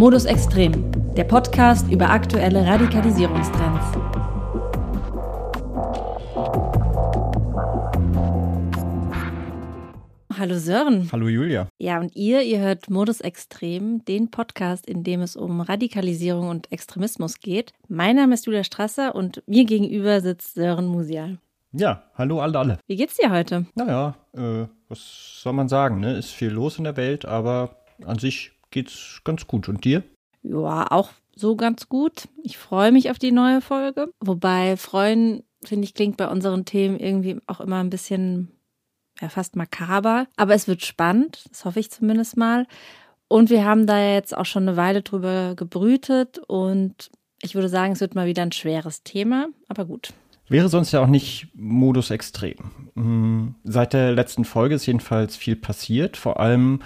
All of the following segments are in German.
Modus Extrem, der Podcast über aktuelle Radikalisierungstrends. Hallo Sören. Hallo Julia. Ja, und ihr, ihr hört Modus Extrem, den Podcast, in dem es um Radikalisierung und Extremismus geht. Mein Name ist Julia Strasser und mir gegenüber sitzt Sören Musial. Ja, hallo alle, alle. Wie geht's dir heute? Naja, äh, was soll man sagen, ne? Ist viel los in der Welt, aber an sich geht's ganz gut. Und dir? Ja, auch so ganz gut. Ich freue mich auf die neue Folge. Wobei freuen, finde ich, klingt bei unseren Themen irgendwie auch immer ein bisschen, ja, fast makaber. Aber es wird spannend, das hoffe ich zumindest mal. Und wir haben da jetzt auch schon eine Weile drüber gebrütet und ich würde sagen, es wird mal wieder ein schweres Thema, aber gut. Wäre sonst ja auch nicht Modus extrem. Hm, seit der letzten Folge ist jedenfalls viel passiert. Vor allem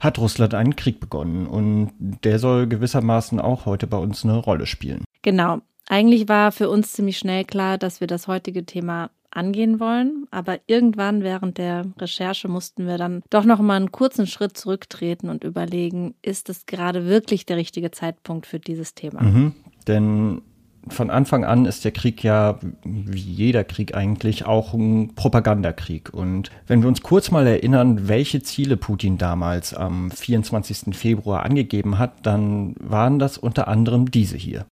hat Russland einen Krieg begonnen und der soll gewissermaßen auch heute bei uns eine Rolle spielen. Genau. Eigentlich war für uns ziemlich schnell klar, dass wir das heutige Thema angehen wollen, aber irgendwann während der Recherche mussten wir dann doch noch mal einen kurzen Schritt zurücktreten und überlegen, ist es gerade wirklich der richtige Zeitpunkt für dieses Thema? Mhm, denn von Anfang an ist der Krieg ja, wie jeder Krieg eigentlich, auch ein Propagandakrieg. Und wenn wir uns kurz mal erinnern, welche Ziele Putin damals am 24. Februar angegeben hat, dann waren das unter anderem diese hier.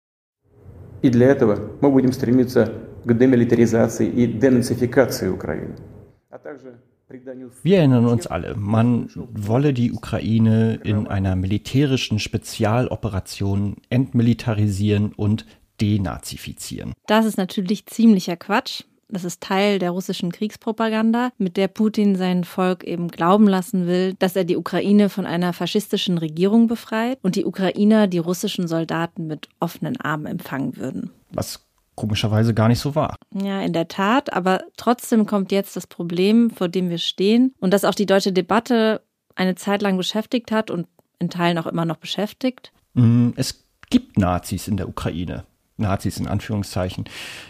И для этого мы будем стремиться к демилитаризации и денацификации Украины. Wir erinnern uns alle, man wolle die Ukraine in einer militärischen Spezialoperation entmilitarisieren und denazifizieren. Das ist natürlich ziemlicher Quatsch. Das ist Teil der russischen Kriegspropaganda, mit der Putin sein Volk eben glauben lassen will, dass er die Ukraine von einer faschistischen Regierung befreit und die Ukrainer die russischen Soldaten mit offenen Armen empfangen würden. Was komischerweise gar nicht so war. Ja, in der Tat, aber trotzdem kommt jetzt das Problem, vor dem wir stehen und das auch die deutsche Debatte eine Zeit lang beschäftigt hat und in Teilen auch immer noch beschäftigt. Mm, es gibt Nazis in der Ukraine. Nazis in Anführungszeichen.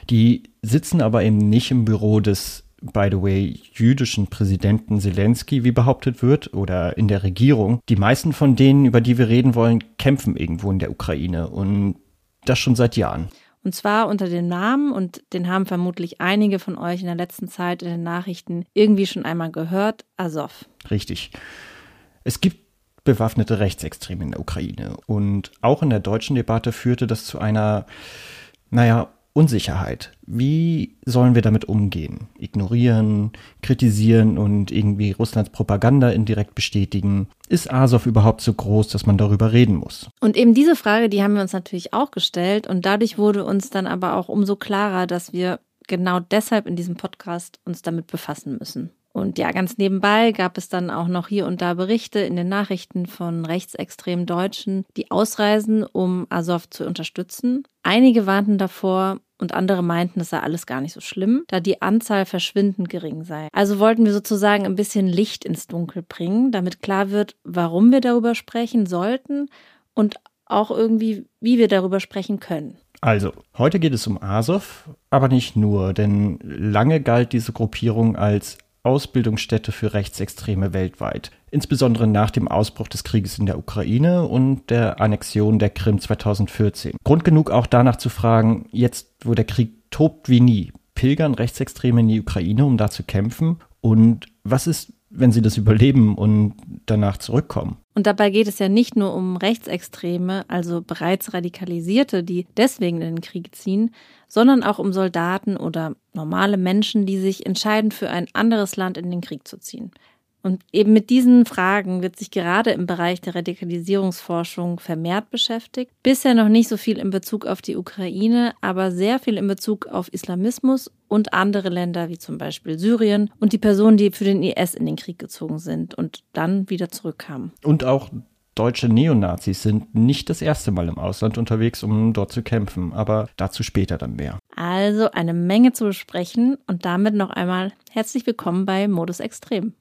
Die sitzen aber eben nicht im Büro des by the way, jüdischen Präsidenten Zelensky, wie behauptet wird, oder in der Regierung. Die meisten von denen, über die wir reden wollen, kämpfen irgendwo in der Ukraine und das schon seit Jahren. Und zwar unter dem Namen, und den haben vermutlich einige von euch in der letzten Zeit in den Nachrichten irgendwie schon einmal gehört, Azov. Richtig. Es gibt bewaffnete Rechtsextreme in der Ukraine. Und auch in der deutschen Debatte führte das zu einer, naja, Unsicherheit. Wie sollen wir damit umgehen? Ignorieren, kritisieren und irgendwie Russlands Propaganda indirekt bestätigen? Ist Azov überhaupt so groß, dass man darüber reden muss? Und eben diese Frage, die haben wir uns natürlich auch gestellt und dadurch wurde uns dann aber auch umso klarer, dass wir genau deshalb in diesem Podcast uns damit befassen müssen. Und ja, ganz nebenbei gab es dann auch noch hier und da Berichte in den Nachrichten von rechtsextremen Deutschen, die ausreisen, um Azov zu unterstützen. Einige warnten davor und andere meinten, es sei alles gar nicht so schlimm, da die Anzahl verschwindend gering sei. Also wollten wir sozusagen ein bisschen Licht ins Dunkel bringen, damit klar wird, warum wir darüber sprechen sollten und auch irgendwie, wie wir darüber sprechen können. Also, heute geht es um Azov, aber nicht nur, denn lange galt diese Gruppierung als Ausbildungsstätte für Rechtsextreme weltweit, insbesondere nach dem Ausbruch des Krieges in der Ukraine und der Annexion der Krim 2014. Grund genug auch danach zu fragen, jetzt wo der Krieg tobt wie nie, pilgern Rechtsextreme in die Ukraine, um da zu kämpfen? Und was ist, wenn sie das überleben und danach zurückkommen? Und dabei geht es ja nicht nur um Rechtsextreme, also bereits Radikalisierte, die deswegen in den Krieg ziehen, sondern auch um Soldaten oder normale Menschen, die sich entscheiden, für ein anderes Land in den Krieg zu ziehen. Und eben mit diesen Fragen wird sich gerade im Bereich der Radikalisierungsforschung vermehrt beschäftigt. Bisher noch nicht so viel in Bezug auf die Ukraine, aber sehr viel in Bezug auf Islamismus und andere Länder wie zum Beispiel Syrien und die Personen, die für den IS in den Krieg gezogen sind und dann wieder zurückkamen. Und auch deutsche Neonazis sind nicht das erste Mal im Ausland unterwegs, um dort zu kämpfen, aber dazu später dann mehr. Also eine Menge zu besprechen und damit noch einmal herzlich willkommen bei Modus Extrem.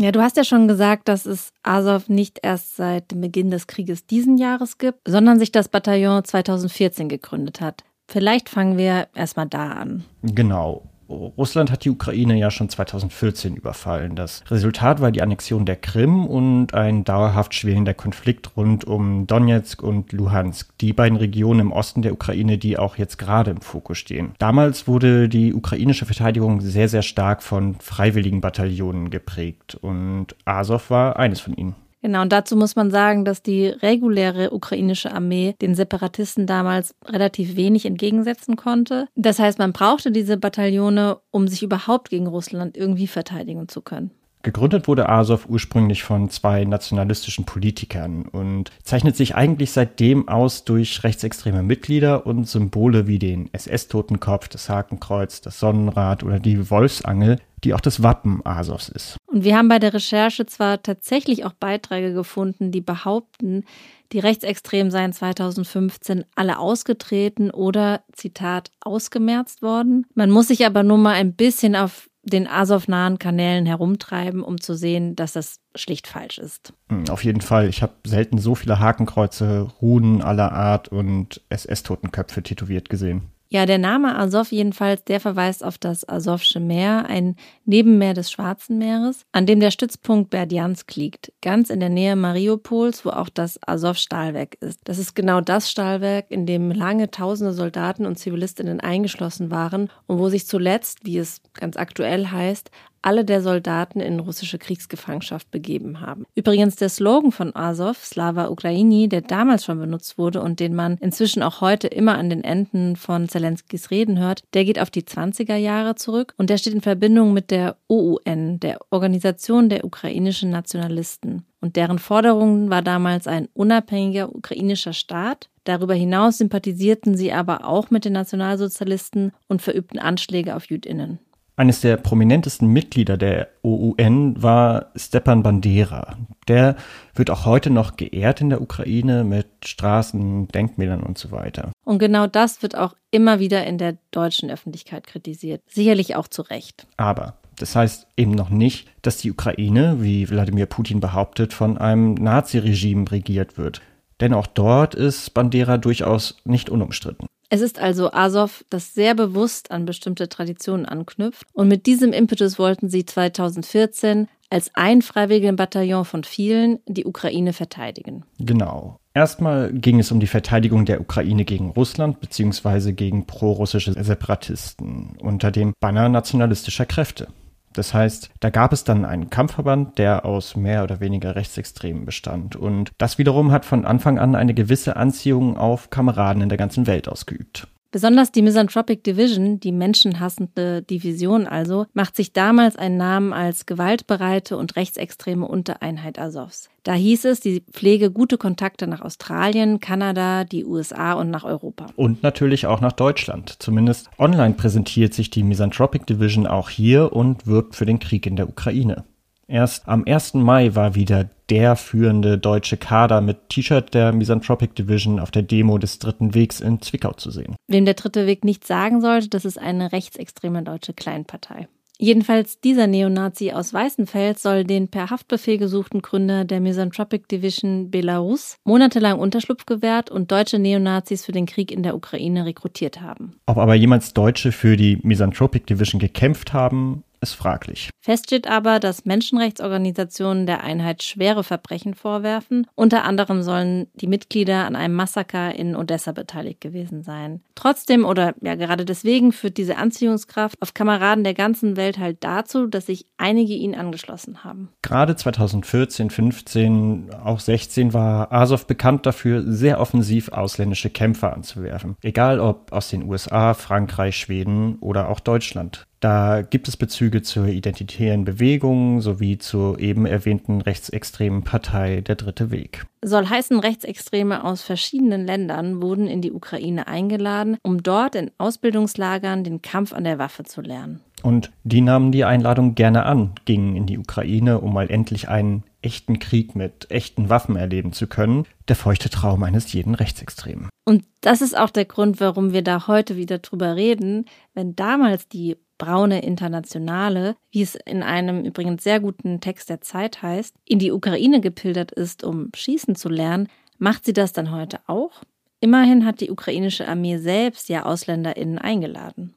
Ja, du hast ja schon gesagt, dass es Azov nicht erst seit dem Beginn des Krieges diesen Jahres gibt, sondern sich das Bataillon 2014 gegründet hat. Vielleicht fangen wir erstmal da an. Genau. Russland hat die Ukraine ja schon 2014 überfallen. Das Resultat war die Annexion der Krim und ein dauerhaft schwelender Konflikt rund um Donetsk und Luhansk, die beiden Regionen im Osten der Ukraine, die auch jetzt gerade im Fokus stehen. Damals wurde die ukrainische Verteidigung sehr, sehr stark von freiwilligen Bataillonen geprägt und Azov war eines von ihnen. Genau, und dazu muss man sagen, dass die reguläre ukrainische Armee den Separatisten damals relativ wenig entgegensetzen konnte. Das heißt, man brauchte diese Bataillone, um sich überhaupt gegen Russland irgendwie verteidigen zu können. Gegründet wurde Azov ursprünglich von zwei nationalistischen Politikern und zeichnet sich eigentlich seitdem aus durch rechtsextreme Mitglieder und Symbole wie den SS-Totenkopf, das Hakenkreuz, das Sonnenrad oder die Wolfsangel, die auch das Wappen Azovs ist. Und wir haben bei der Recherche zwar tatsächlich auch Beiträge gefunden, die behaupten, die Rechtsextremen seien 2015 alle ausgetreten oder, Zitat, ausgemerzt worden. Man muss sich aber nur mal ein bisschen auf den Azov-nahen Kanälen herumtreiben, um zu sehen, dass das schlicht falsch ist. Hm, auf jeden Fall. Ich habe selten so viele Hakenkreuze, Runen aller Art und SS-Totenköpfe tätowiert gesehen. Ja, der Name Azov jedenfalls, der verweist auf das Asowsche Meer, ein Nebenmeer des Schwarzen Meeres, an dem der Stützpunkt Berdjansk liegt, ganz in der Nähe Mariupols, wo auch das Azov-Stahlwerk ist. Das ist genau das Stahlwerk, in dem lange tausende Soldaten und Zivilistinnen eingeschlossen waren und wo sich zuletzt, wie es ganz aktuell heißt, alle der Soldaten in russische Kriegsgefangenschaft begeben haben. Übrigens der Slogan von Azov, Slava Ukraini, der damals schon benutzt wurde und den man inzwischen auch heute immer an den Enden von Zelenskis Reden hört, der geht auf die 20er Jahre zurück und der steht in Verbindung mit der OUN, der Organisation der ukrainischen Nationalisten. Und deren Forderung war damals ein unabhängiger ukrainischer Staat. Darüber hinaus sympathisierten sie aber auch mit den Nationalsozialisten und verübten Anschläge auf Jüdinnen. Eines der prominentesten Mitglieder der OUN war Stepan Bandera. Der wird auch heute noch geehrt in der Ukraine mit Straßen, Denkmälern und so weiter. Und genau das wird auch immer wieder in der deutschen Öffentlichkeit kritisiert. Sicherlich auch zu Recht. Aber das heißt eben noch nicht, dass die Ukraine, wie Wladimir Putin behauptet, von einem Naziregime regiert wird. Denn auch dort ist Bandera durchaus nicht unumstritten. Es ist also Azov, das sehr bewusst an bestimmte Traditionen anknüpft. Und mit diesem Impetus wollten sie 2014 als ein Freiwilligenbataillon von vielen die Ukraine verteidigen. Genau. Erstmal ging es um die Verteidigung der Ukraine gegen Russland bzw. gegen prorussische Separatisten unter dem Banner nationalistischer Kräfte. Das heißt, da gab es dann einen Kampfverband, der aus mehr oder weniger Rechtsextremen bestand. Und das wiederum hat von Anfang an eine gewisse Anziehung auf Kameraden in der ganzen Welt ausgeübt. Besonders die Misanthropic Division, die menschenhassende Division also, macht sich damals einen Namen als gewaltbereite und rechtsextreme Untereinheit Azovs. Da hieß es, die pflege gute Kontakte nach Australien, Kanada, die USA und nach Europa. Und natürlich auch nach Deutschland. Zumindest online präsentiert sich die Misanthropic Division auch hier und wirbt für den Krieg in der Ukraine. Erst am 1. Mai war wieder der führende deutsche Kader mit T-Shirt der Misanthropic Division auf der Demo des Dritten Wegs in Zwickau zu sehen. Wem der Dritte Weg nicht sagen sollte, das ist eine rechtsextreme deutsche Kleinpartei. Jedenfalls dieser Neonazi aus Weißenfels soll den per Haftbefehl gesuchten Gründer der Misanthropic Division Belarus monatelang Unterschlupf gewährt und deutsche Neonazis für den Krieg in der Ukraine rekrutiert haben. Ob aber jemals Deutsche für die Misanthropic Division gekämpft haben, ist fraglich. Fest steht aber, dass Menschenrechtsorganisationen der Einheit schwere Verbrechen vorwerfen. Unter anderem sollen die Mitglieder an einem Massaker in Odessa beteiligt gewesen sein. Trotzdem oder ja gerade deswegen führt diese Anziehungskraft auf Kameraden der ganzen Welt halt dazu, dass sich einige ihnen angeschlossen haben. Gerade 2014, 15, auch 16 war Azov bekannt dafür, sehr offensiv ausländische Kämpfer anzuwerfen. Egal ob aus den USA, Frankreich, Schweden oder auch Deutschland. Da gibt es Bezüge zur identitären Bewegung sowie zur eben erwähnten rechtsextremen Partei Der Dritte Weg. Soll heißen, Rechtsextreme aus verschiedenen Ländern wurden in die Ukraine eingeladen, um dort in Ausbildungslagern den Kampf an der Waffe zu lernen. Und die nahmen die Einladung gerne an, gingen in die Ukraine, um mal endlich einen echten Krieg mit echten Waffen erleben zu können. Der feuchte Traum eines jeden Rechtsextremen. Und das ist auch der Grund, warum wir da heute wieder drüber reden. Wenn damals die braune Internationale, wie es in einem übrigens sehr guten Text der Zeit heißt, in die Ukraine gepildert ist, um schießen zu lernen, macht sie das dann heute auch? Immerhin hat die ukrainische Armee selbst ja AusländerInnen eingeladen.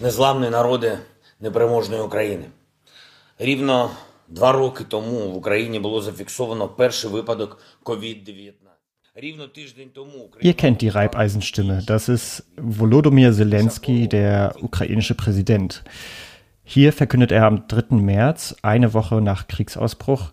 Незламні народи непереможної України. Рівно два роки тому в Україні було зафіксовано перший випадок COVID-19. Ihr kennt die Reibeisenstimme. Das ist Volodymyr Zelensky, der ukrainische Präsident. Hier verkündet er am 3. März, eine Woche nach Kriegsausbruch,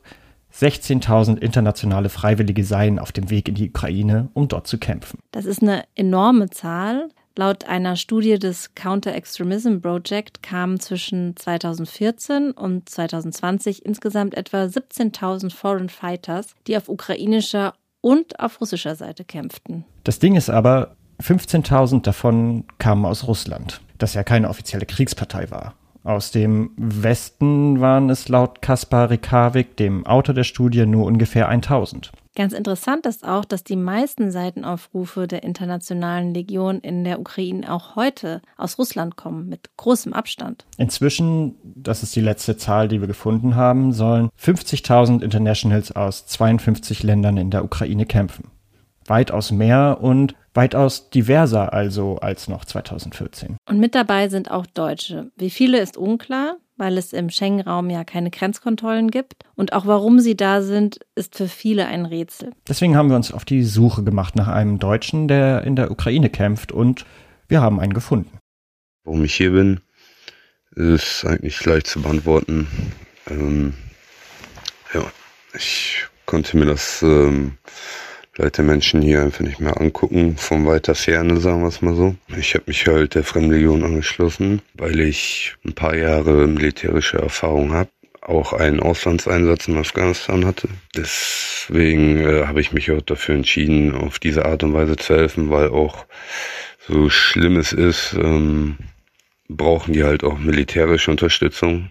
16.000 internationale Freiwillige seien auf dem Weg in die Ukraine, um dort zu kämpfen. Das ist eine enorme Zahl. Laut einer Studie des Counter-Extremism Project kamen zwischen 2014 und 2020 insgesamt etwa 17.000 Foreign Fighters, die auf ukrainischer und auf russischer Seite kämpften. Das Ding ist aber, 15.000 davon kamen aus Russland, das ja keine offizielle Kriegspartei war. Aus dem Westen waren es laut Kaspar Rikavik, dem Autor der Studie, nur ungefähr 1000. Ganz interessant ist auch, dass die meisten Seitenaufrufe der Internationalen Legion in der Ukraine auch heute aus Russland kommen, mit großem Abstand. Inzwischen, das ist die letzte Zahl, die wir gefunden haben, sollen 50.000 Internationals aus 52 Ländern in der Ukraine kämpfen. Weitaus mehr und weitaus diverser also als noch 2014. Und mit dabei sind auch Deutsche. Wie viele ist unklar, weil es im Schengen-Raum ja keine Grenzkontrollen gibt. Und auch warum sie da sind, ist für viele ein Rätsel. Deswegen haben wir uns auf die Suche gemacht nach einem Deutschen, der in der Ukraine kämpft und wir haben einen gefunden. Warum ich hier bin, ist eigentlich leicht zu beantworten. Ähm, ja, ich konnte mir das ähm, Leute Menschen hier einfach nicht mehr angucken, von weiter Ferne, sagen wir es mal so. Ich habe mich halt der Fremdlegion angeschlossen, weil ich ein paar Jahre militärische Erfahrung habe, auch einen Auslandseinsatz in Afghanistan hatte. Deswegen äh, habe ich mich auch dafür entschieden, auf diese Art und Weise zu helfen, weil auch so schlimm es ist, ähm, brauchen die halt auch militärische Unterstützung.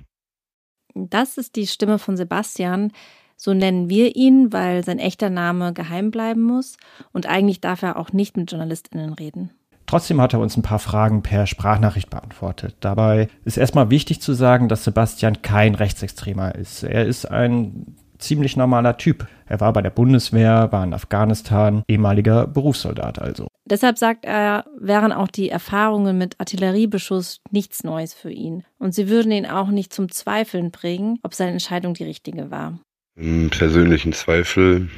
Das ist die Stimme von Sebastian. So nennen wir ihn, weil sein echter Name geheim bleiben muss und eigentlich darf er auch nicht mit Journalistinnen reden. Trotzdem hat er uns ein paar Fragen per Sprachnachricht beantwortet. Dabei ist erstmal wichtig zu sagen, dass Sebastian kein Rechtsextremer ist. Er ist ein ziemlich normaler Typ. Er war bei der Bundeswehr, war in Afghanistan, ehemaliger Berufssoldat also. Deshalb sagt er, wären auch die Erfahrungen mit Artilleriebeschuss nichts Neues für ihn. Und sie würden ihn auch nicht zum Zweifeln bringen, ob seine Entscheidung die richtige war persönlichen Zweifel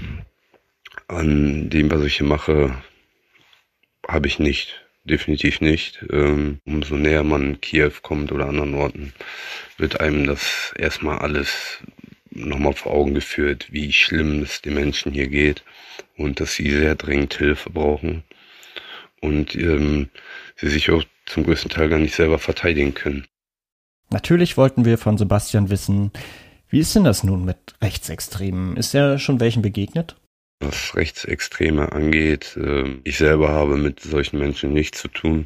an dem, was ich hier mache, habe ich nicht. Definitiv nicht. Ähm, umso näher man Kiew kommt oder anderen Orten, wird einem das erstmal alles nochmal vor Augen geführt, wie schlimm es den Menschen hier geht und dass sie sehr dringend Hilfe brauchen und ähm, sie sich auch zum größten Teil gar nicht selber verteidigen können. Natürlich wollten wir von Sebastian wissen, wie ist denn das nun mit Rechtsextremen? Ist er schon welchen begegnet? Was Rechtsextreme angeht, ähm, ich selber habe mit solchen Menschen nichts zu tun.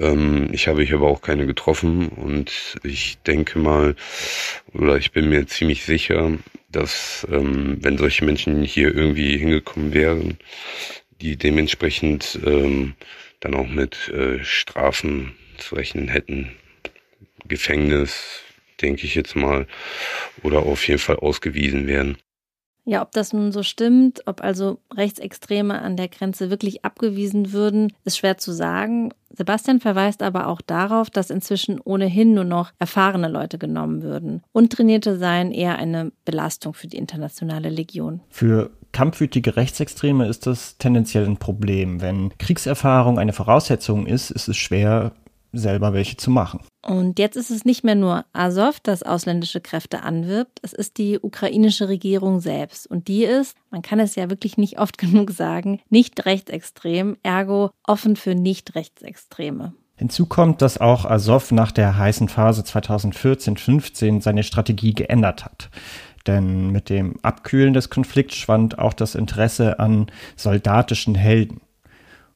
Ähm, ich habe ich aber auch keine getroffen und ich denke mal, oder ich bin mir ziemlich sicher, dass ähm, wenn solche Menschen hier irgendwie hingekommen wären, die dementsprechend dann auch mit äh, Strafen zu rechnen hätten. Gefängnis, denke ich jetzt mal, oder auf jeden Fall ausgewiesen werden. Ja, ob das nun so stimmt, ob also Rechtsextreme an der Grenze wirklich abgewiesen würden, ist schwer zu sagen. Sebastian verweist aber auch darauf, dass inzwischen ohnehin nur noch erfahrene Leute genommen würden. Untrainierte seien eher eine Belastung für die internationale Legion. Für kampfwütige Rechtsextreme ist das tendenziell ein Problem. Wenn Kriegserfahrung eine Voraussetzung ist, ist es schwer, selber welche zu machen. Und jetzt ist es nicht mehr nur Azov, das ausländische Kräfte anwirbt, es ist die ukrainische Regierung selbst. Und die ist, man kann es ja wirklich nicht oft genug sagen, nicht rechtsextrem, ergo offen für Nicht-Rechtsextreme. Hinzu kommt, dass auch Azov nach der heißen Phase 2014-15 seine Strategie geändert hat. Denn mit dem Abkühlen des Konflikts schwand auch das Interesse an soldatischen Helden.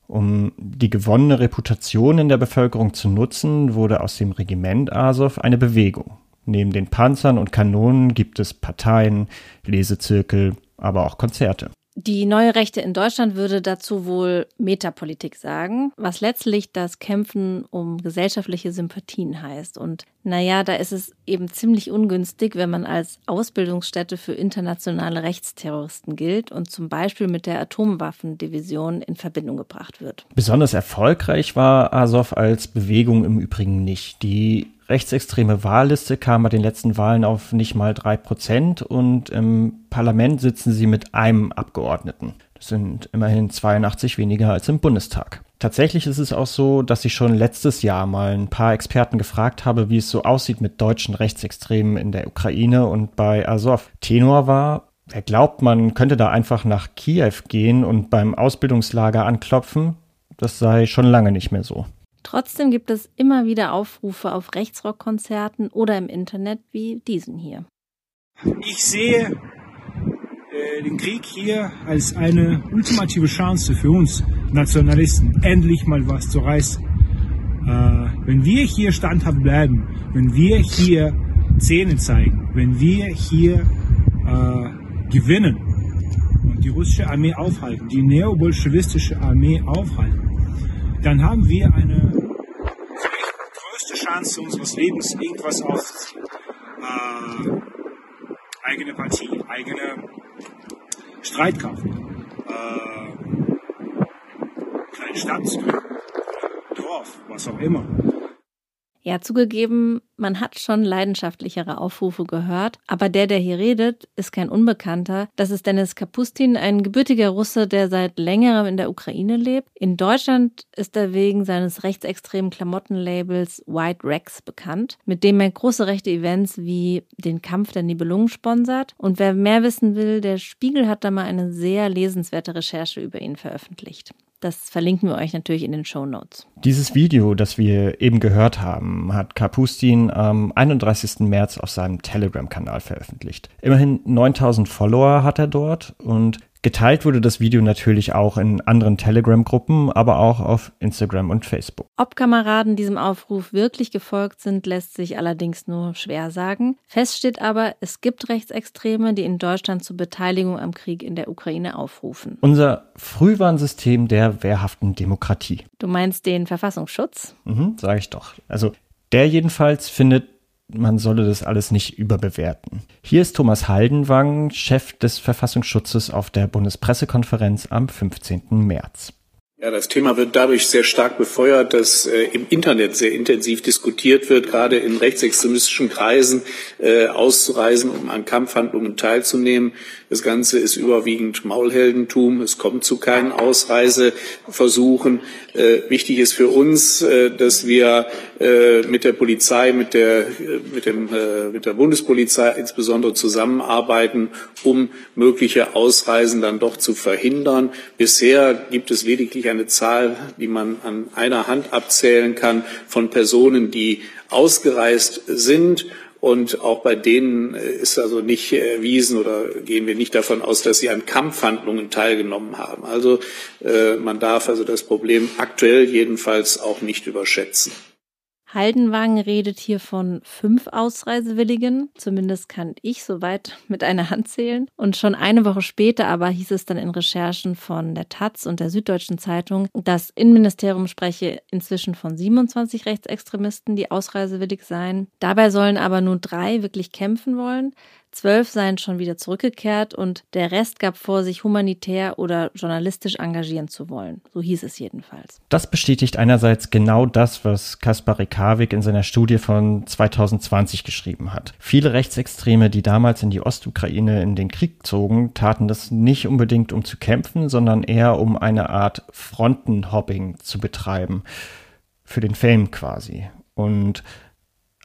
Um die gewonnene Reputation in der Bevölkerung zu nutzen, wurde aus dem Regiment Azov eine Bewegung. Neben den Panzern und Kanonen gibt es Parteien, Lesezirkel, aber auch Konzerte. Die neue Rechte in Deutschland würde dazu wohl Metapolitik sagen, was letztlich das Kämpfen um gesellschaftliche Sympathien heißt. Und naja, da ist es eben ziemlich ungünstig, wenn man als Ausbildungsstätte für internationale Rechtsterroristen gilt und zum Beispiel mit der Atomwaffendivision in Verbindung gebracht wird. Besonders erfolgreich war Azov als Bewegung im Übrigen nicht. Die rechtsextreme Wahlliste kam bei den letzten Wahlen auf nicht mal drei Prozent und im Parlament sitzen sie mit einem Abgeordneten. Das sind immerhin 82 weniger als im Bundestag. Tatsächlich ist es auch so, dass ich schon letztes Jahr mal ein paar Experten gefragt habe, wie es so aussieht mit deutschen Rechtsextremen in der Ukraine und bei Azov. Tenor war, wer glaubt, man könnte da einfach nach Kiew gehen und beim Ausbildungslager anklopfen, das sei schon lange nicht mehr so. Trotzdem gibt es immer wieder Aufrufe auf Rechtsrockkonzerten oder im Internet wie diesen hier. Ich sehe äh, den Krieg hier als eine ultimative Chance für uns Nationalisten, endlich mal was zu reißen. Äh, wenn wir hier standhaft bleiben, wenn wir hier Zähne zeigen, wenn wir hier äh, gewinnen und die russische Armee aufhalten, die neobolschewistische Armee aufhalten, dann haben wir eine Chance unseres Lebens, irgendwas aufzuziehen. Äh, eigene Partie, eigene Streitkraft, äh, kleine Stadt, Dorf, was auch immer. Ja, zugegeben, man hat schon leidenschaftlichere Aufrufe gehört, aber der, der hier redet, ist kein Unbekannter. Das ist Dennis Kapustin, ein gebürtiger Russe, der seit längerem in der Ukraine lebt. In Deutschland ist er wegen seines rechtsextremen Klamottenlabels White Rex bekannt, mit dem er große rechte Events wie den Kampf der Nibelungen sponsert. Und wer mehr wissen will, der Spiegel hat da mal eine sehr lesenswerte Recherche über ihn veröffentlicht. Das verlinken wir euch natürlich in den Show Notes. Dieses Video, das wir eben gehört haben, hat Kapustin am 31. März auf seinem Telegram-Kanal veröffentlicht. Immerhin 9000 Follower hat er dort und Geteilt wurde das Video natürlich auch in anderen Telegram-Gruppen, aber auch auf Instagram und Facebook. Ob Kameraden diesem Aufruf wirklich gefolgt sind, lässt sich allerdings nur schwer sagen. Fest steht aber, es gibt Rechtsextreme, die in Deutschland zur Beteiligung am Krieg in der Ukraine aufrufen. Unser Frühwarnsystem der wehrhaften Demokratie. Du meinst den Verfassungsschutz? Mhm, sag ich doch. Also der jedenfalls findet man solle das alles nicht überbewerten. Hier ist Thomas Haldenwang, Chef des Verfassungsschutzes auf der Bundespressekonferenz am 15. März. Ja, das Thema wird dadurch sehr stark befeuert, dass äh, im Internet sehr intensiv diskutiert wird, gerade in rechtsextremistischen Kreisen äh, auszureisen, um an Kampfhandlungen teilzunehmen. Das Ganze ist überwiegend Maulheldentum. Es kommt zu keinen Ausreiseversuchen. Äh, wichtig ist für uns, äh, dass wir äh, mit der Polizei, mit der, mit, dem, mit der Bundespolizei insbesondere zusammenarbeiten, um mögliche Ausreisen dann doch zu verhindern. Bisher gibt es lediglich eine Zahl, die man an einer Hand abzählen kann, von Personen, die ausgereist sind und auch bei denen äh, ist also nicht erwiesen oder gehen wir nicht davon aus, dass sie an Kampfhandlungen teilgenommen haben. Also äh, man darf also das Problem aktuell jedenfalls auch nicht überschätzen. Haldenwang redet hier von fünf Ausreisewilligen. Zumindest kann ich soweit mit einer Hand zählen. Und schon eine Woche später aber hieß es dann in Recherchen von der Taz und der Süddeutschen Zeitung, das Innenministerium spreche inzwischen von 27 Rechtsextremisten, die ausreisewillig seien. Dabei sollen aber nur drei wirklich kämpfen wollen. Zwölf seien schon wieder zurückgekehrt und der Rest gab vor, sich humanitär oder journalistisch engagieren zu wollen. So hieß es jedenfalls. Das bestätigt einerseits genau das, was Kaspar Rekavik in seiner Studie von 2020 geschrieben hat. Viele Rechtsextreme, die damals in die Ostukraine in den Krieg zogen, taten das nicht unbedingt um zu kämpfen, sondern eher um eine Art Frontenhopping zu betreiben. Für den Fame quasi. Und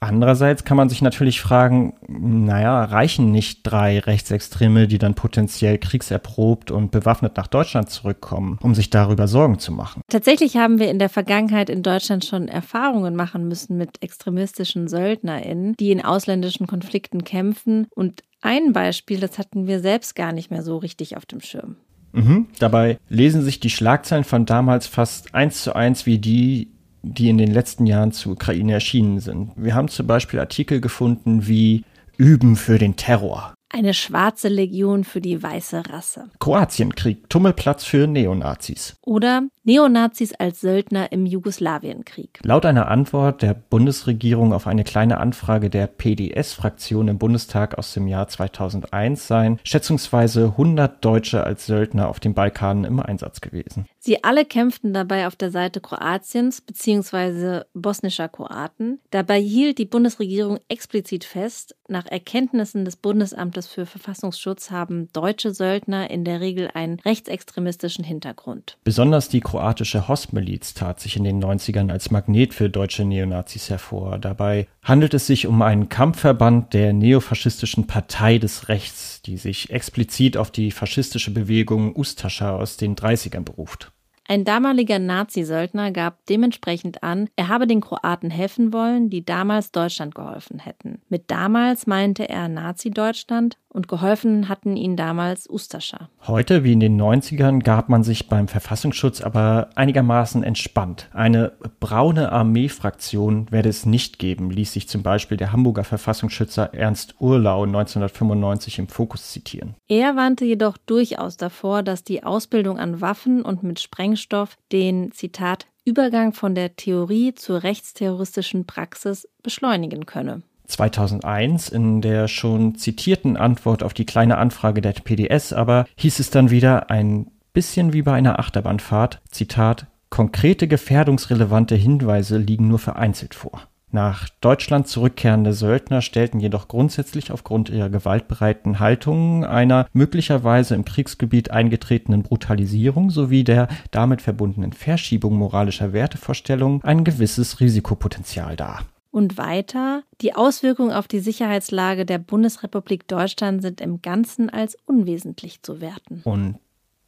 Andererseits kann man sich natürlich fragen, naja, reichen nicht drei Rechtsextreme, die dann potenziell kriegserprobt und bewaffnet nach Deutschland zurückkommen, um sich darüber Sorgen zu machen? Tatsächlich haben wir in der Vergangenheit in Deutschland schon Erfahrungen machen müssen mit extremistischen SöldnerInnen, die in ausländischen Konflikten kämpfen. Und ein Beispiel, das hatten wir selbst gar nicht mehr so richtig auf dem Schirm. Mhm. Dabei lesen sich die Schlagzeilen von damals fast eins zu eins wie die, die in den letzten Jahren zur Ukraine erschienen sind. Wir haben zum Beispiel Artikel gefunden wie Üben für den Terror. Eine schwarze Legion für die weiße Rasse. Kroatienkrieg, Tummelplatz für Neonazis. Oder Neonazis als Söldner im Jugoslawienkrieg. Laut einer Antwort der Bundesregierung auf eine kleine Anfrage der PDS-Fraktion im Bundestag aus dem Jahr 2001 seien schätzungsweise 100 Deutsche als Söldner auf dem Balkan im Einsatz gewesen. Sie alle kämpften dabei auf der Seite Kroatiens bzw. bosnischer Kroaten. Dabei hielt die Bundesregierung explizit fest, nach Erkenntnissen des Bundesamtes für Verfassungsschutz haben deutsche Söldner in der Regel einen rechtsextremistischen Hintergrund. Besonders die kroatische Hostmiliz tat sich in den 90ern als Magnet für deutsche Neonazis hervor. Dabei handelt es sich um einen Kampfverband der neofaschistischen Partei des Rechts, die sich explizit auf die faschistische Bewegung Ustascha aus den 30ern beruft. Ein damaliger Nazi-Söldner gab dementsprechend an, er habe den Kroaten helfen wollen, die damals Deutschland geholfen hätten. Mit damals meinte er Nazi-Deutschland und geholfen hatten ihnen damals Ustascha. Heute, wie in den 90ern, gab man sich beim Verfassungsschutz aber einigermaßen entspannt. Eine braune Armeefraktion werde es nicht geben, ließ sich zum Beispiel der Hamburger Verfassungsschützer Ernst Urlau 1995 im Fokus zitieren. Er warnte jedoch durchaus davor, dass die Ausbildung an Waffen und mit Sprengstoff den, Zitat, Übergang von der Theorie zur rechtsterroristischen Praxis beschleunigen könne. 2001 in der schon zitierten Antwort auf die kleine Anfrage der PDS aber hieß es dann wieder ein bisschen wie bei einer Achterbahnfahrt, Zitat, konkrete gefährdungsrelevante Hinweise liegen nur vereinzelt vor. Nach Deutschland zurückkehrende Söldner stellten jedoch grundsätzlich aufgrund ihrer gewaltbereiten Haltung, einer möglicherweise im Kriegsgebiet eingetretenen Brutalisierung sowie der damit verbundenen Verschiebung moralischer Wertevorstellungen ein gewisses Risikopotenzial dar. Und weiter, die Auswirkungen auf die Sicherheitslage der Bundesrepublik Deutschland sind im Ganzen als unwesentlich zu werten. Und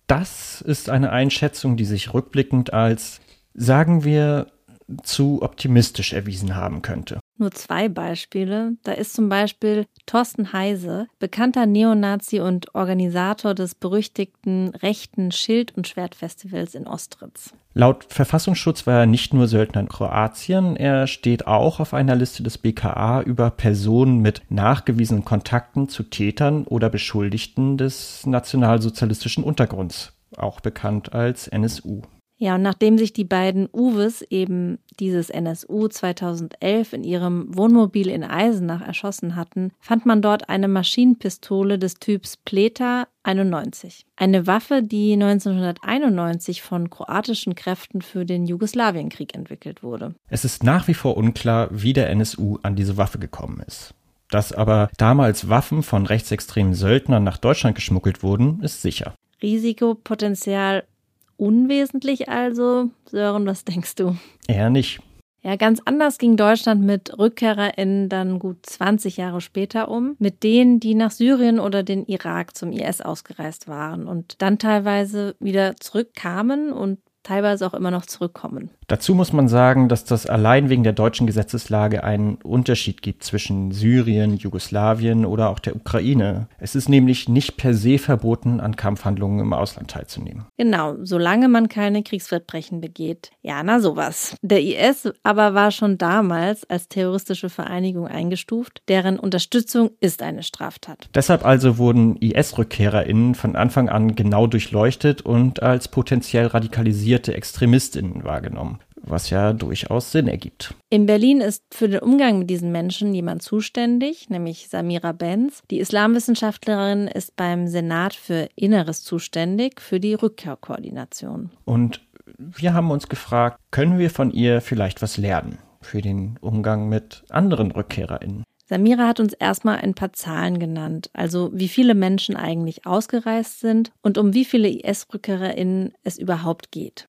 das ist eine Einschätzung, die sich rückblickend als, sagen wir, zu optimistisch erwiesen haben könnte. Nur zwei Beispiele. Da ist zum Beispiel Thorsten Heise, bekannter Neonazi und Organisator des berüchtigten rechten Schild- und Schwertfestivals in Ostritz. Laut Verfassungsschutz war er nicht nur Söldner in Kroatien, er steht auch auf einer Liste des BKA über Personen mit nachgewiesenen Kontakten zu Tätern oder Beschuldigten des nationalsozialistischen Untergrunds, auch bekannt als NSU. Ja, und nachdem sich die beiden Uwes eben dieses NSU 2011 in ihrem Wohnmobil in Eisenach erschossen hatten, fand man dort eine Maschinenpistole des Typs Pleta 91. Eine Waffe, die 1991 von kroatischen Kräften für den Jugoslawienkrieg entwickelt wurde. Es ist nach wie vor unklar, wie der NSU an diese Waffe gekommen ist. Dass aber damals Waffen von rechtsextremen Söldnern nach Deutschland geschmuggelt wurden, ist sicher. Risikopotenzial unwesentlich also. Sören, was denkst du? Eher nicht. Ja, ganz anders ging Deutschland mit RückkehrerInnen dann gut 20 Jahre später um, mit denen, die nach Syrien oder den Irak zum IS ausgereist waren und dann teilweise wieder zurückkamen und teilweise auch immer noch zurückkommen. Dazu muss man sagen, dass das allein wegen der deutschen Gesetzeslage einen Unterschied gibt zwischen Syrien, Jugoslawien oder auch der Ukraine. Es ist nämlich nicht per se verboten, an Kampfhandlungen im Ausland teilzunehmen. Genau, solange man keine Kriegsverbrechen begeht. Ja, na sowas. Der IS aber war schon damals als terroristische Vereinigung eingestuft, deren Unterstützung ist eine Straftat. Deshalb also wurden IS-RückkehrerInnen von Anfang an genau durchleuchtet und als potenziell radikalisierte ExtremistInnen wahrgenommen was ja durchaus Sinn ergibt. In Berlin ist für den Umgang mit diesen Menschen jemand zuständig, nämlich Samira Benz. Die Islamwissenschaftlerin ist beim Senat für Inneres zuständig, für die Rückkehrkoordination. Und wir haben uns gefragt, können wir von ihr vielleicht was lernen für den Umgang mit anderen RückkehrerInnen? Samira hat uns erstmal ein paar Zahlen genannt, also wie viele Menschen eigentlich ausgereist sind und um wie viele IS-RückkehrerInnen es überhaupt geht.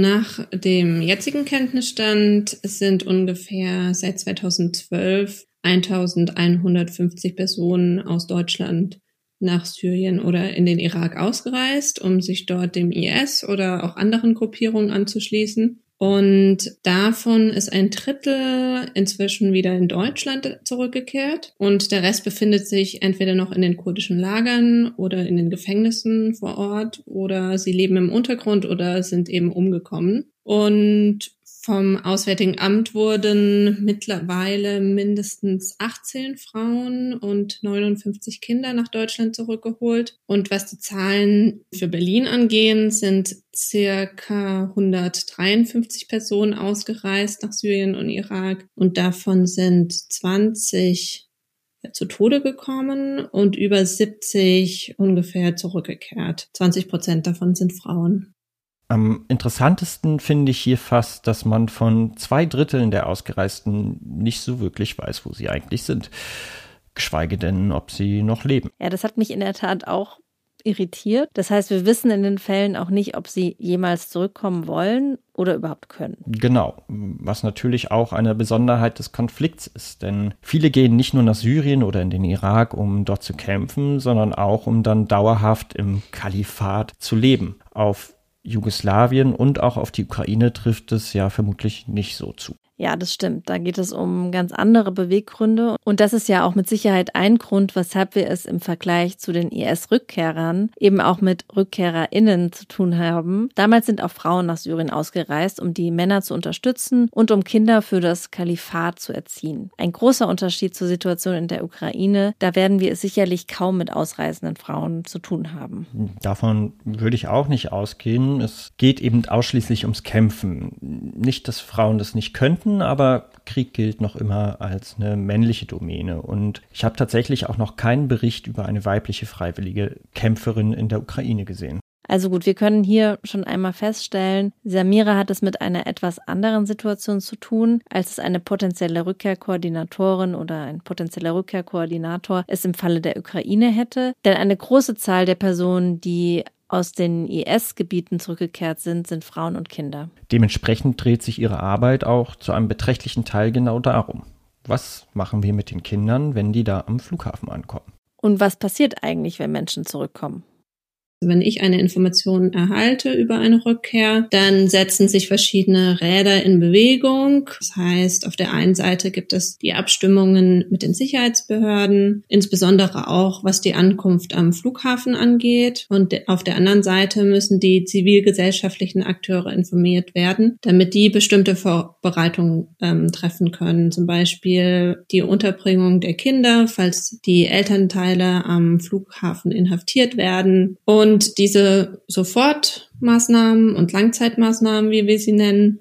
Nach dem jetzigen Kenntnisstand sind ungefähr seit 2012 1150 Personen aus Deutschland nach Syrien oder in den Irak ausgereist, um sich dort dem IS oder auch anderen Gruppierungen anzuschließen. Und davon ist ein Drittel inzwischen wieder in Deutschland zurückgekehrt. Und der Rest befindet sich entweder noch in den kurdischen Lagern oder in den Gefängnissen vor Ort oder sie leben im Untergrund oder sind eben umgekommen. Und Vom Auswärtigen Amt wurden mittlerweile mindestens 18 Frauen und 59 Kinder nach Deutschland zurückgeholt. Und was die Zahlen für Berlin angehen, sind circa 153 Personen ausgereist nach Syrien und Irak. Und davon sind 20 zu Tode gekommen und über 70 ungefähr zurückgekehrt. 20 Prozent davon sind Frauen. Am interessantesten finde ich hier fast, dass man von zwei Dritteln der Ausgereisten nicht so wirklich weiß, wo sie eigentlich sind. Geschweige denn, ob sie noch leben. Ja, das hat mich in der Tat auch irritiert. Das heißt, wir wissen in den Fällen auch nicht, ob sie jemals zurückkommen wollen oder überhaupt können. Genau, was natürlich auch eine Besonderheit des Konflikts ist, denn viele gehen nicht nur nach Syrien oder in den Irak, um dort zu kämpfen, sondern auch, um dann dauerhaft im Kalifat zu leben. Auf Jugoslawien und auch auf die Ukraine trifft es ja vermutlich nicht so zu. Ja, das stimmt. Da geht es um ganz andere Beweggründe. Und das ist ja auch mit Sicherheit ein Grund, weshalb wir es im Vergleich zu den IS-Rückkehrern eben auch mit RückkehrerInnen zu tun haben. Damals sind auch Frauen nach Syrien ausgereist, um die Männer zu unterstützen und um Kinder für das Kalifat zu erziehen. Ein großer Unterschied zur Situation in der Ukraine. Da werden wir es sicherlich kaum mit ausreisenden Frauen zu tun haben. Davon würde ich auch nicht ausgehen. Es geht eben ausschließlich ums Kämpfen. Nicht, dass Frauen das nicht könnten finden, aber Krieg gilt noch immer als eine männliche Domäne. Und ich habe tatsächlich auch noch keinen Bericht über eine weibliche freiwillige Kämpferin in der Ukraine gesehen. Also gut, wir können hier schon einmal feststellen, Samira hat es mit einer etwas anderen Situation zu tun, als es eine potenzielle Rückkehrkoordinatorin oder ein potenzieller Rückkehrkoordinator es im Falle der Ukraine hätte. Denn eine große Zahl der Personen, die aus den IS-Gebieten zurückgekehrt sind, sind Frauen und Kinder. Dementsprechend dreht sich ihre Arbeit auch zu einem beträchtlichen Teil genau darum. Was machen wir mit den Kindern, wenn die da am Flughafen ankommen? Und was passiert eigentlich, wenn Menschen zurückkommen? Wenn ich eine Information erhalte über eine Rückkehr, dann setzen sich verschiedene Räder in Bewegung. Das heißt, auf der einen Seite gibt es die Abstimmungen mit den Sicherheitsbehörden, insbesondere auch was die Ankunft am Flughafen angeht. Und auf der anderen Seite müssen die zivilgesellschaftlichen Akteure informiert werden, damit die bestimmte Vorbereitungen ähm, treffen können. Zum Beispiel die Unterbringung der Kinder, falls die Elternteile am Flughafen inhaftiert werden. Und und diese Sofortmaßnahmen und Langzeitmaßnahmen, wie wir sie nennen,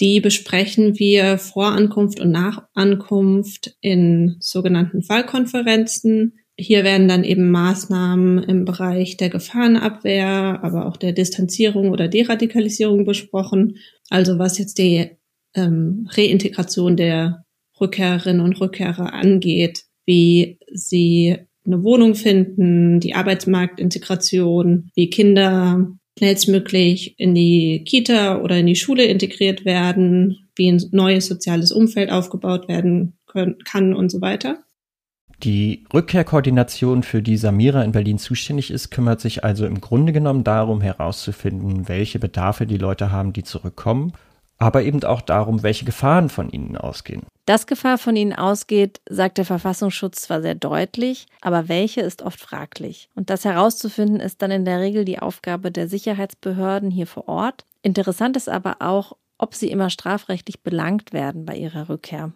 die besprechen wir vor Ankunft und nach Ankunft in sogenannten Fallkonferenzen. Hier werden dann eben Maßnahmen im Bereich der Gefahrenabwehr, aber auch der Distanzierung oder Deradikalisierung besprochen. Also was jetzt die ähm, Reintegration der Rückkehrerinnen und Rückkehrer angeht, wie sie eine Wohnung finden, die Arbeitsmarktintegration, wie Kinder schnellstmöglich in die Kita oder in die Schule integriert werden, wie ein neues soziales Umfeld aufgebaut werden können, kann und so weiter. Die Rückkehrkoordination, für die Samira in Berlin zuständig ist, kümmert sich also im Grunde genommen darum herauszufinden, welche Bedarfe die Leute haben, die zurückkommen aber eben auch darum, welche Gefahren von ihnen ausgehen. Dass Gefahr von ihnen ausgeht, sagt der Verfassungsschutz zwar sehr deutlich, aber welche ist oft fraglich. Und das herauszufinden ist dann in der Regel die Aufgabe der Sicherheitsbehörden hier vor Ort. Interessant ist aber auch, ob sie immer strafrechtlich belangt werden bei ihrer Rückkehr.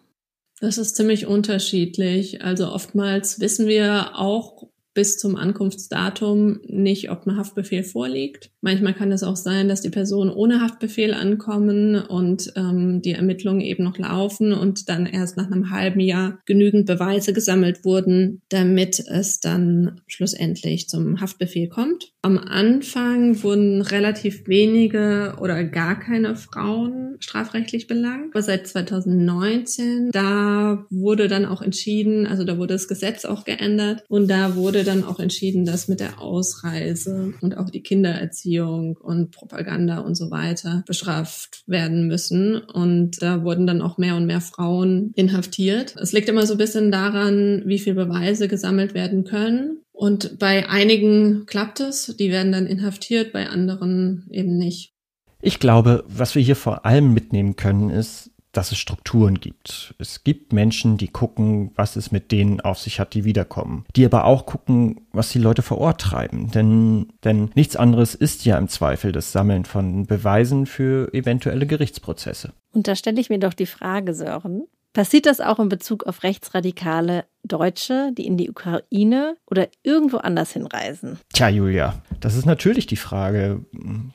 Das ist ziemlich unterschiedlich. Also oftmals wissen wir auch bis zum Ankunftsdatum nicht, ob ein Haftbefehl vorliegt. Manchmal kann es auch sein, dass die Personen ohne Haftbefehl ankommen und ähm, die Ermittlungen eben noch laufen und dann erst nach einem halben Jahr genügend Beweise gesammelt wurden, damit es dann schlussendlich zum Haftbefehl kommt. Am Anfang wurden relativ wenige oder gar keine Frauen strafrechtlich belangt. Aber seit 2019, da wurde dann auch entschieden, also da wurde das Gesetz auch geändert und da wurde dann auch entschieden, dass mit der Ausreise und auch die Kindererziehung und Propaganda und so weiter bestraft werden müssen. Und da wurden dann auch mehr und mehr Frauen inhaftiert. Es liegt immer so ein bisschen daran, wie viel Beweise gesammelt werden können. Und bei einigen klappt es, die werden dann inhaftiert, bei anderen eben nicht. Ich glaube, was wir hier vor allem mitnehmen können, ist, dass es Strukturen gibt. Es gibt Menschen, die gucken, was es mit denen auf sich hat, die wiederkommen. Die aber auch gucken, was die Leute vor Ort treiben. Denn, denn nichts anderes ist ja im Zweifel das Sammeln von Beweisen für eventuelle Gerichtsprozesse. Und da stelle ich mir doch die Frage, Sören, Passiert das auch in Bezug auf rechtsradikale Deutsche, die in die Ukraine oder irgendwo anders hinreisen? Tja, Julia, das ist natürlich die Frage.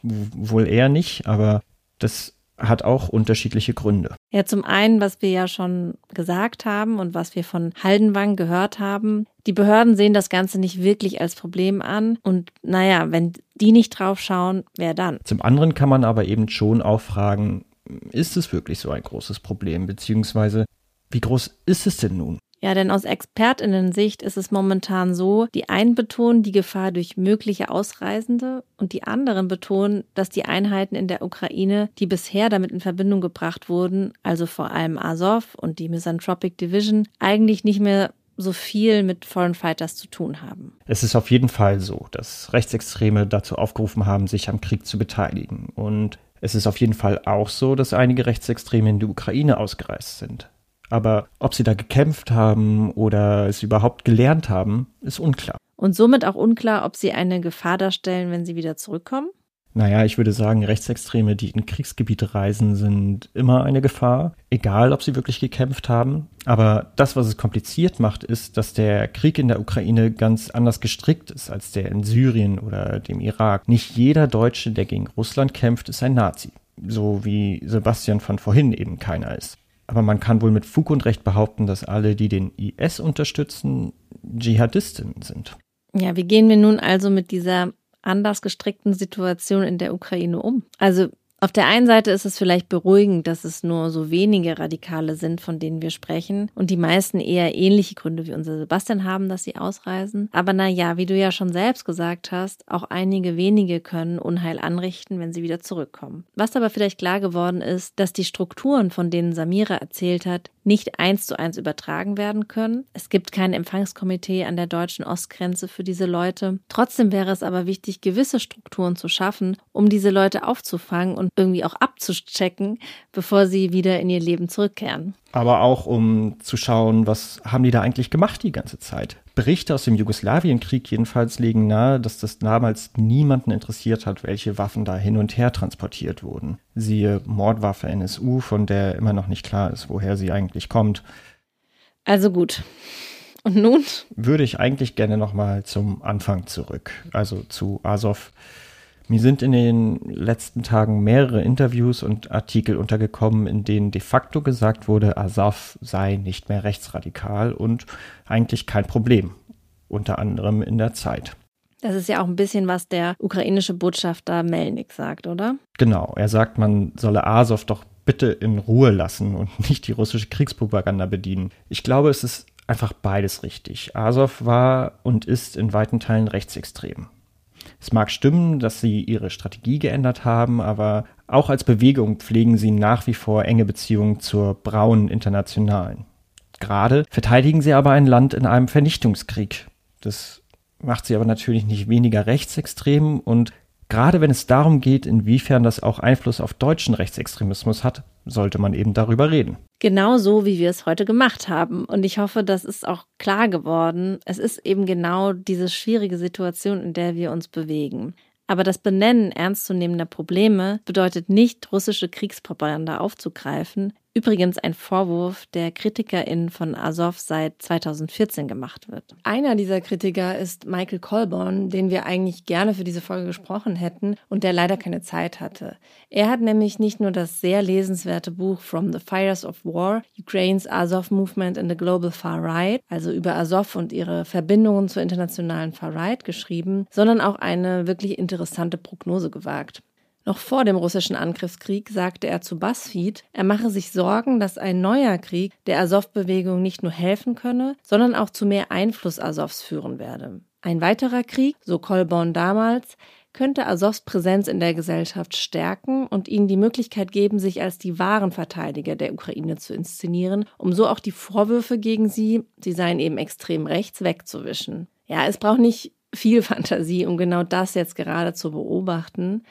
Wohl eher nicht, aber das hat auch unterschiedliche Gründe. Ja, zum einen, was wir ja schon gesagt haben und was wir von Haldenwang gehört haben, die Behörden sehen das Ganze nicht wirklich als Problem an. Und naja, wenn die nicht drauf schauen, wer dann? Zum anderen kann man aber eben schon auch fragen, ist es wirklich so ein großes Problem? Beziehungsweise, wie groß ist es denn nun? Ja, denn aus Expertinnen-Sicht ist es momentan so, die einen betonen die Gefahr durch mögliche Ausreisende und die anderen betonen, dass die Einheiten in der Ukraine, die bisher damit in Verbindung gebracht wurden, also vor allem Azov und die Misanthropic Division, eigentlich nicht mehr so viel mit Foreign Fighters zu tun haben. Es ist auf jeden Fall so, dass Rechtsextreme dazu aufgerufen haben, sich am Krieg zu beteiligen. Und es ist auf jeden Fall auch so, dass einige Rechtsextreme in die Ukraine ausgereist sind. Aber ob sie da gekämpft haben oder es überhaupt gelernt haben, ist unklar. Und somit auch unklar, ob sie eine Gefahr darstellen, wenn sie wieder zurückkommen? Naja, ich würde sagen, Rechtsextreme, die in Kriegsgebiete reisen, sind immer eine Gefahr, egal ob sie wirklich gekämpft haben. Aber das, was es kompliziert macht, ist, dass der Krieg in der Ukraine ganz anders gestrickt ist als der in Syrien oder dem Irak. Nicht jeder Deutsche, der gegen Russland kämpft, ist ein Nazi. So wie Sebastian von vorhin eben keiner ist. Aber man kann wohl mit Fug und Recht behaupten, dass alle, die den IS unterstützen, Dschihadisten sind. Ja, wie gehen wir nun also mit dieser anders gestrickten Situation in der Ukraine um? Also auf der einen Seite ist es vielleicht beruhigend, dass es nur so wenige Radikale sind, von denen wir sprechen und die meisten eher ähnliche Gründe wie unser Sebastian haben, dass sie ausreisen. Aber na ja, wie du ja schon selbst gesagt hast, auch einige wenige können Unheil anrichten, wenn sie wieder zurückkommen. Was aber vielleicht klar geworden ist, dass die Strukturen, von denen Samira erzählt hat, nicht eins zu eins übertragen werden können. Es gibt kein Empfangskomitee an der deutschen Ostgrenze für diese Leute. Trotzdem wäre es aber wichtig, gewisse Strukturen zu schaffen, um diese Leute aufzufangen und irgendwie auch abzuchecken, bevor sie wieder in ihr Leben zurückkehren. Aber auch um zu schauen, was haben die da eigentlich gemacht die ganze Zeit? Berichte aus dem Jugoslawienkrieg jedenfalls legen nahe, dass das damals niemanden interessiert hat, welche Waffen da hin und her transportiert wurden. Siehe Mordwaffe NSU, von der immer noch nicht klar ist, woher sie eigentlich kommt. Also gut. Und nun? Würde ich eigentlich gerne nochmal zum Anfang zurück, also zu Azov. Mir sind in den letzten Tagen mehrere Interviews und Artikel untergekommen, in denen de facto gesagt wurde, Azov sei nicht mehr rechtsradikal und eigentlich kein Problem, unter anderem in der Zeit. Das ist ja auch ein bisschen, was der ukrainische Botschafter Melnik sagt, oder? Genau, er sagt, man solle Azov doch bitte in Ruhe lassen und nicht die russische Kriegspropaganda bedienen. Ich glaube, es ist einfach beides richtig. Azov war und ist in weiten Teilen rechtsextrem. Es mag stimmen, dass sie ihre Strategie geändert haben, aber auch als Bewegung pflegen sie nach wie vor enge Beziehungen zur braunen Internationalen. Gerade verteidigen sie aber ein Land in einem Vernichtungskrieg. Das macht sie aber natürlich nicht weniger rechtsextrem und gerade wenn es darum geht, inwiefern das auch Einfluss auf deutschen Rechtsextremismus hat, sollte man eben darüber reden. Genau so, wie wir es heute gemacht haben. Und ich hoffe, das ist auch klar geworden. Es ist eben genau diese schwierige Situation, in der wir uns bewegen. Aber das Benennen ernstzunehmender Probleme bedeutet nicht, russische Kriegspropaganda aufzugreifen. Übrigens ein Vorwurf, der KritikerInnen von Azov seit 2014 gemacht wird. Einer dieser Kritiker ist Michael Colborn, den wir eigentlich gerne für diese Folge gesprochen hätten und der leider keine Zeit hatte. Er hat nämlich nicht nur das sehr lesenswerte Buch From the Fires of War, Ukraine's Azov Movement in the Global Far Right, also über Azov und ihre Verbindungen zur internationalen Far Right geschrieben, sondern auch eine wirklich interessante Prognose gewagt. Noch vor dem russischen Angriffskrieg sagte er zu BuzzFeed, er mache sich Sorgen, dass ein neuer Krieg der Azov-Bewegung nicht nur helfen könne, sondern auch zu mehr Einfluss Azovs führen werde. Ein weiterer Krieg, so Kolborn damals, könnte Azovs Präsenz in der Gesellschaft stärken und ihnen die Möglichkeit geben, sich als die wahren Verteidiger der Ukraine zu inszenieren, um so auch die Vorwürfe gegen sie, sie seien eben extrem rechts, wegzuwischen. Ja, es braucht nicht viel Fantasie, um genau das jetzt gerade zu beobachten.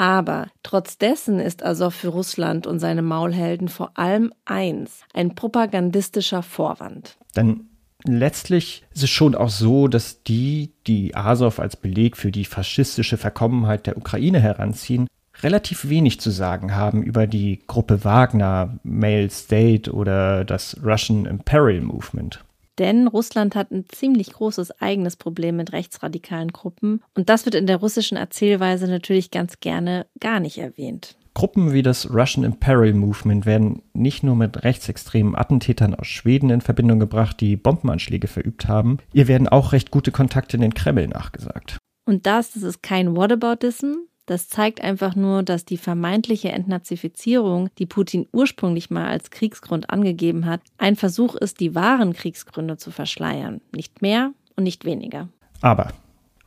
Aber trotz dessen ist Azov für Russland und seine Maulhelden vor allem eins, ein propagandistischer Vorwand. Denn letztlich ist es schon auch so, dass die, die Azov als Beleg für die faschistische Verkommenheit der Ukraine heranziehen, relativ wenig zu sagen haben über die Gruppe Wagner, Male State oder das Russian Imperial Movement. Denn Russland hat ein ziemlich großes eigenes Problem mit rechtsradikalen Gruppen und das wird in der russischen Erzählweise natürlich ganz gerne gar nicht erwähnt. Gruppen wie das Russian Imperial Movement werden nicht nur mit rechtsextremen Attentätern aus Schweden in Verbindung gebracht, die Bombenanschläge verübt haben, ihr werden auch recht gute Kontakte in den Kreml nachgesagt. Und das, das ist kein Whataboutism, das zeigt einfach nur, dass die vermeintliche Entnazifizierung, die Putin ursprünglich mal als Kriegsgrund angegeben hat, ein Versuch ist, die wahren Kriegsgründe zu verschleiern. Nicht mehr und nicht weniger. Aber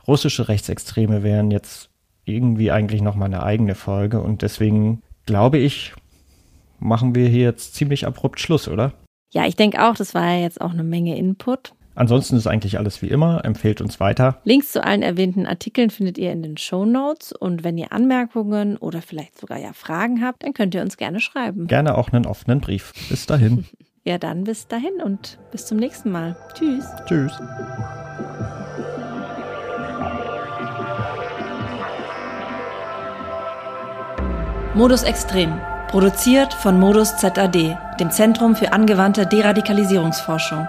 russische Rechtsextreme wären jetzt irgendwie eigentlich noch mal eine eigene Folge und deswegen glaube ich, machen wir hier jetzt ziemlich abrupt Schluss, oder? Ja, ich denke auch, das war ja jetzt auch eine Menge Input. Ansonsten ist eigentlich alles wie immer. Empfehlt uns weiter. Links zu allen erwähnten Artikeln findet ihr in den Show Notes. Und wenn ihr Anmerkungen oder vielleicht sogar ja Fragen habt, dann könnt ihr uns gerne schreiben. Gerne auch einen offenen Brief. Bis dahin. ja, dann bis dahin und bis zum nächsten Mal. Tschüss. Tschüss. Modus Extrem. Produziert von Modus ZAD, dem Zentrum für angewandte Deradikalisierungsforschung.